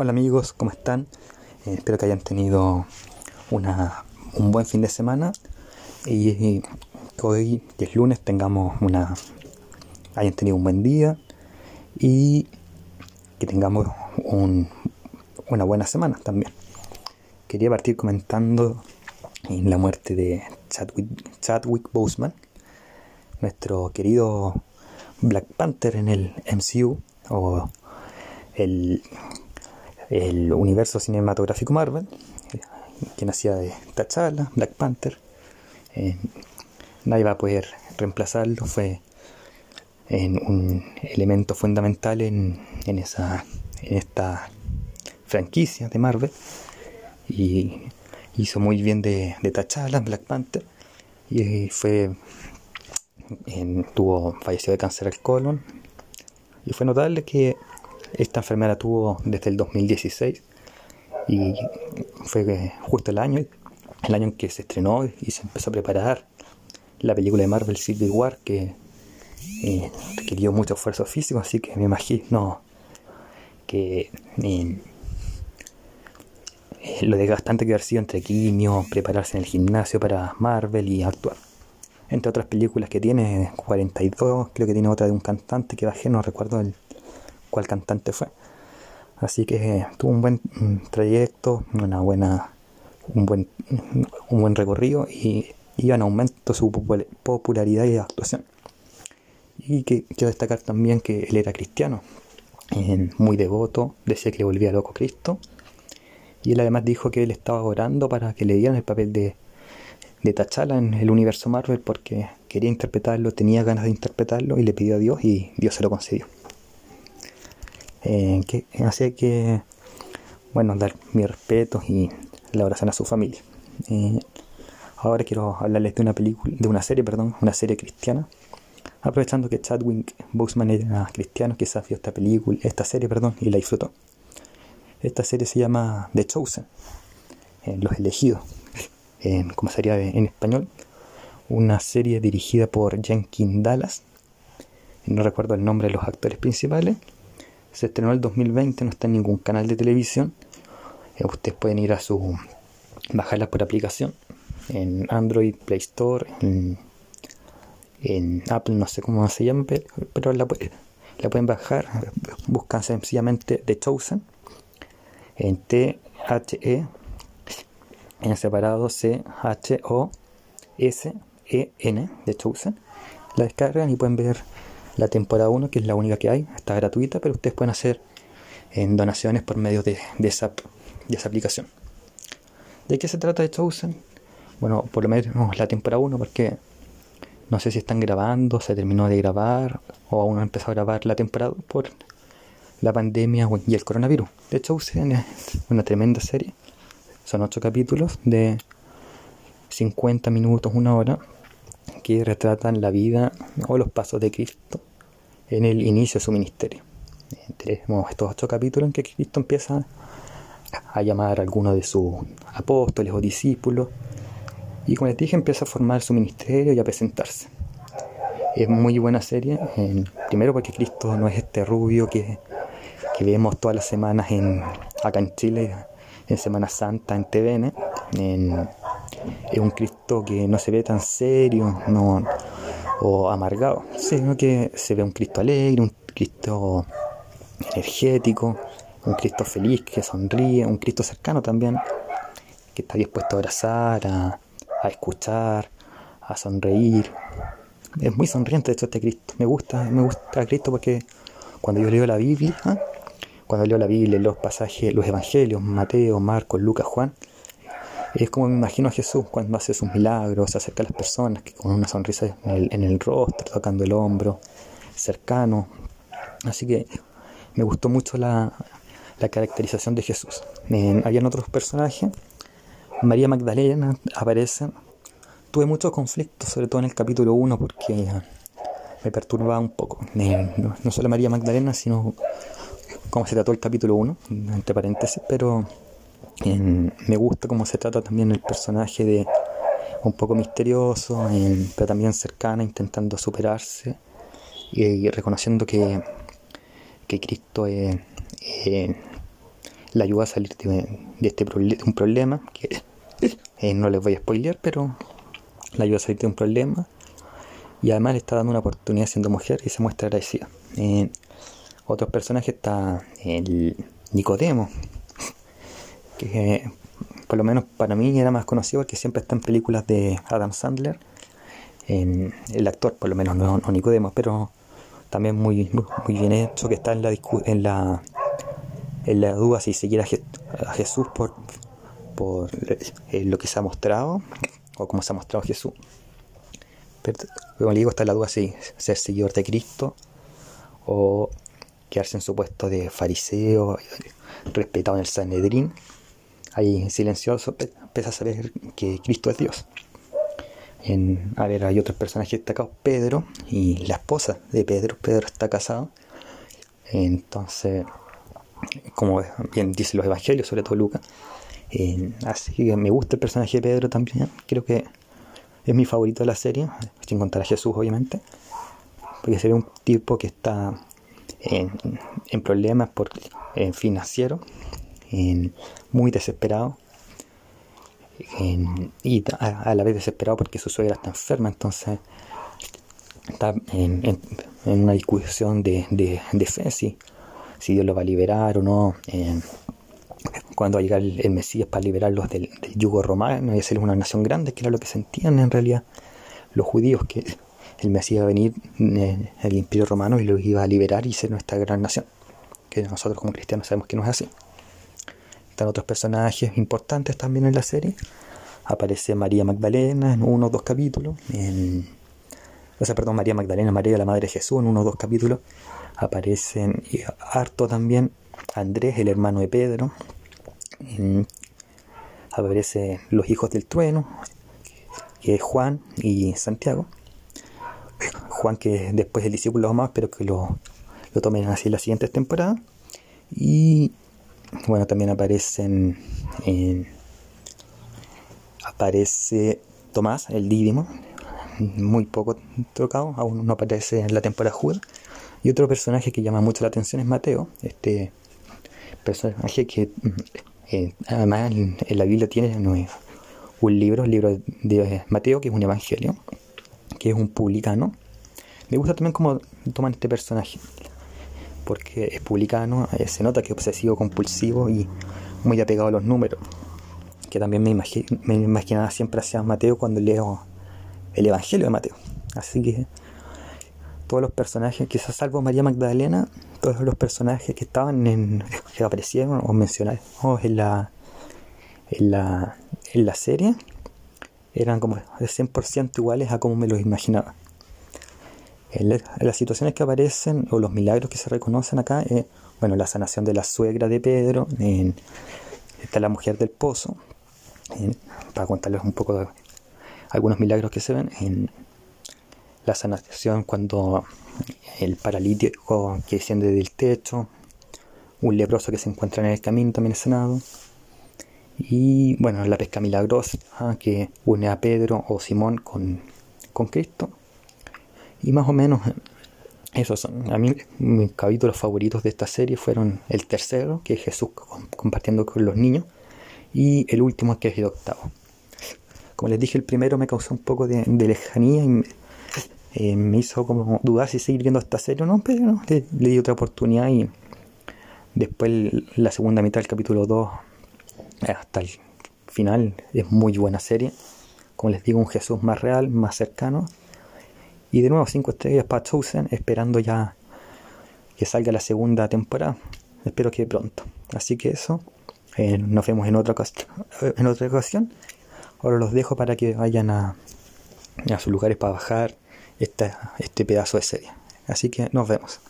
Hola amigos, ¿cómo están? Eh, espero que hayan tenido una, un buen fin de semana y, que hoy, que es lunes, tengamos una hayan tenido un buen día y que tengamos un, una buena semana también. Quería partir comentando en la muerte de Chadwick, Chadwick Boseman, nuestro querido Black Panther en el MCU o el el universo cinematográfico Marvel, quien hacía de T'Challa, Black Panther. Eh, nadie va a poder reemplazarlo, fue un elemento fundamental en, en, esa, en esta franquicia de Marvel y hizo muy bien de, de T'Challa, Black Panther y fue tuvo falleció de cáncer al colon y fue notable que esta enfermera tuvo desde el 2016 y fue justo el año, el año en que se estrenó y se empezó a preparar la película de Marvel Civil War que eh, requirió mucho esfuerzo físico, así que me imagino que eh, lo desgastante que haber sido entre quimio, prepararse en el gimnasio para Marvel y actuar. Entre otras películas que tiene, 42, creo que tiene otra de un cantante que bajé, no recuerdo el cuál cantante fue. Así que tuvo un buen trayecto, una buena, un buen, un buen recorrido y iba en aumento su popularidad y actuación. Y que quiero destacar también que él era cristiano, muy devoto, decía que le volvía loco Cristo. Y él además dijo que él estaba orando para que le dieran el papel de, de T'Challa en el universo Marvel porque quería interpretarlo, tenía ganas de interpretarlo y le pidió a Dios y Dios se lo concedió. Eh, que, que, bueno, dar mi respeto y la oración a su familia. Eh, ahora quiero hablarles de una película, de una serie, perdón, una serie cristiana. Aprovechando que Chadwick Boseman era cristiano, quizás vio esta película, esta serie, perdón, y la disfrutó. Esta serie se llama The Chosen, eh, Los Elegidos, como sería en español. Una serie dirigida por Jenkins Dallas. No recuerdo el nombre de los actores principales se estrenó el 2020, no está en ningún canal de televisión. Eh, ustedes pueden ir a su. bajarla por aplicación en Android, Play Store, en, Apple, no sé cómo se llama, pero la, la pueden bajar. Buscan sencillamente The Chosen en T-H-E en separado C-H-O-S-E-N The Chosen. La descargan y pueden ver la temporada 1, que es la única que hay, está gratuita, pero ustedes pueden hacer en donaciones por medio de, esa, de esa aplicación. ¿De qué se trata de Chosen? Bueno, por lo menos la temporada 1, porque no sé si están grabando, se terminó de grabar, o aún no empezado a grabar la temporada por la pandemia y el coronavirus. De Chosen es una tremenda serie. Son 8 capítulos de 50 minutos, una hora, que retratan la vida o los pasos de Cristo en el inicio de su ministerio. Tenemos estos ocho capítulos en que Cristo empieza a llamar a algunos de sus apóstoles o discípulos y como les dije empieza a formar su ministerio y a presentarse. Es muy buena serie, primero porque Cristo no es este rubio que, que vemos todas las semanas en, acá en Chile, en Semana Santa, en TVN. Es un Cristo que no se ve tan serio, no, o amargado, sino que se ve un Cristo alegre, un Cristo energético, un Cristo feliz que sonríe, un Cristo cercano también, que está dispuesto a abrazar, a, escuchar, a sonreír. Es muy sonriente de hecho este Cristo. Me gusta, me gusta Cristo porque cuando yo leo la Biblia, cuando leo la Biblia, los pasajes, los evangelios, Mateo, Marcos, Lucas, Juan, es como me imagino a Jesús cuando hace sus milagros, se acerca a las personas que con una sonrisa en el, rostro, tocando el hombro, cercano. Así que me gustó mucho la, caracterización de Jesús. Habían otros personajes. María Magdalena aparece. Tuve muchos conflictos, sobre todo en el capítulo 1, porque me perturbaba un poco. No, no, solo María Magdalena, sino cómo se trató el capítulo 1, entre paréntesis, pero me gusta cómo se trata también el personaje de un poco misterioso, pero también cercana, intentando superarse y, reconociendo que, que Cristo es, la ayuda a salir de, este un problema que eh, no les voy a spoilear, pero la ayuda a salir de un problema y además le está dando una oportunidad siendo mujer y se muestra agradecida. En otros personajes está el Nicodemo, que por lo menos para mí era más conocido porque siempre está en películas de Adam Sandler, en el actor por lo menos, no, Nicodemo, pero también muy, muy, bien hecho, que está en la, en la, en la duda si seguir a, Jesús por, por eh, lo que se ha mostrado o cómo se ha mostrado Jesús. Pero, como le digo, está la duda si ser seguidor de Cristo o quedarse en su puesto de fariseo, respetado en el Sanedrín. Ahí silencioso empieza a saber que Cristo es Dios. En, a ver, hay otros personajes destacados, Pedro y la esposa de Pedro. Pedro está casado. Entonces, como bien dicen los evangelios, sobre todo Lucas. así que me gusta el personaje de Pedro también. Creo que es mi favorito de la serie, sin contar a Jesús obviamente, porque sería un tipo que está en, problemas por, en financieros, en, muy desesperado, y a, la vez desesperado porque su suegra está enferma, entonces está en, una discusión de, de, fe, si, si, Dios lo va a liberar o no cuando va a llegar el, Mesías para liberarlos del, yugo romano y hacerles una nación grande, que era lo que sentían en realidad los judíos, que el Mesías iba a venir en eh, el imperio romano y los iba a liberar y ser nuestra gran nación, que nosotros como cristianos sabemos que no es así. Están otros personajes importantes también en la serie. Aparece María Magdalena en uno o dos capítulos. En, o sea, perdón, María Magdalena, María la Madre de Jesús en uno o dos capítulos. Aparecen harto también Andrés, el hermano de Pedro, aparece los hijos del trueno, que es Juan y Santiago. Juan que después el discípulo más, pero que lo, lo tomen así en las siguientes temporadas. Y bueno, también aparecen aparece Tomás, el Dídimo, muy poco tocado, aún no aparece en la temporada Judas. Y otro personaje que llama mucho la atención es Mateo, este personaje que eh, además en, la Biblia tiene un libro, el libro de Mateo, que es un evangelio, que es un publicano. Me gusta también cómo toman este personaje, porque es publicano, eh, se nota que es obsesivo, compulsivo y muy apegado a los números, que también me, imaginaba siempre hacia Mateo cuando leo el evangelio de Mateo. Así que todos los personajes, quizás salvo María Magdalena, todos los personajes que estaban en, que aparecieron o mencionaron en la, en la, en la serie eran como de 100% iguales a como me los imaginaba. En, las situaciones que aparecen o los milagros que se reconocen acá, eh, bueno, la sanación de la suegra de Pedro, en, está la mujer del pozo, para contarles un poco de algunos milagros que se ven, en la sanación cuando el paralítico que desciende del techo, un leproso que se encuentra en el camino también es sanado. Y bueno, la pesca milagrosa ¿ah? que une a Pedro o Simón con, con Cristo. Y más o menos esos son. A mí mis capítulos favoritos de esta serie fueron el tercero, que es Jesús compartiendo con los niños, y el último, que es el octavo. Como les dije, el primero me causó un poco de, lejanía y eh, me hizo como dudar si seguir viendo esta serie o no, pero le, di otra oportunidad y después la segunda mitad del capítulo 2 eh, hasta el final es muy buena serie. Como les digo, un Jesús más real, más cercano. Y de nuevo, 5 estrellas para Chosen, esperando ya que salga la segunda temporada. Espero que pronto. Así que eso, eh, nos vemos en otra, en otra ocasión. Ahora los dejo para que vayan a, a sus lugares para bajar este pedazo de serie. Así que nos vemos.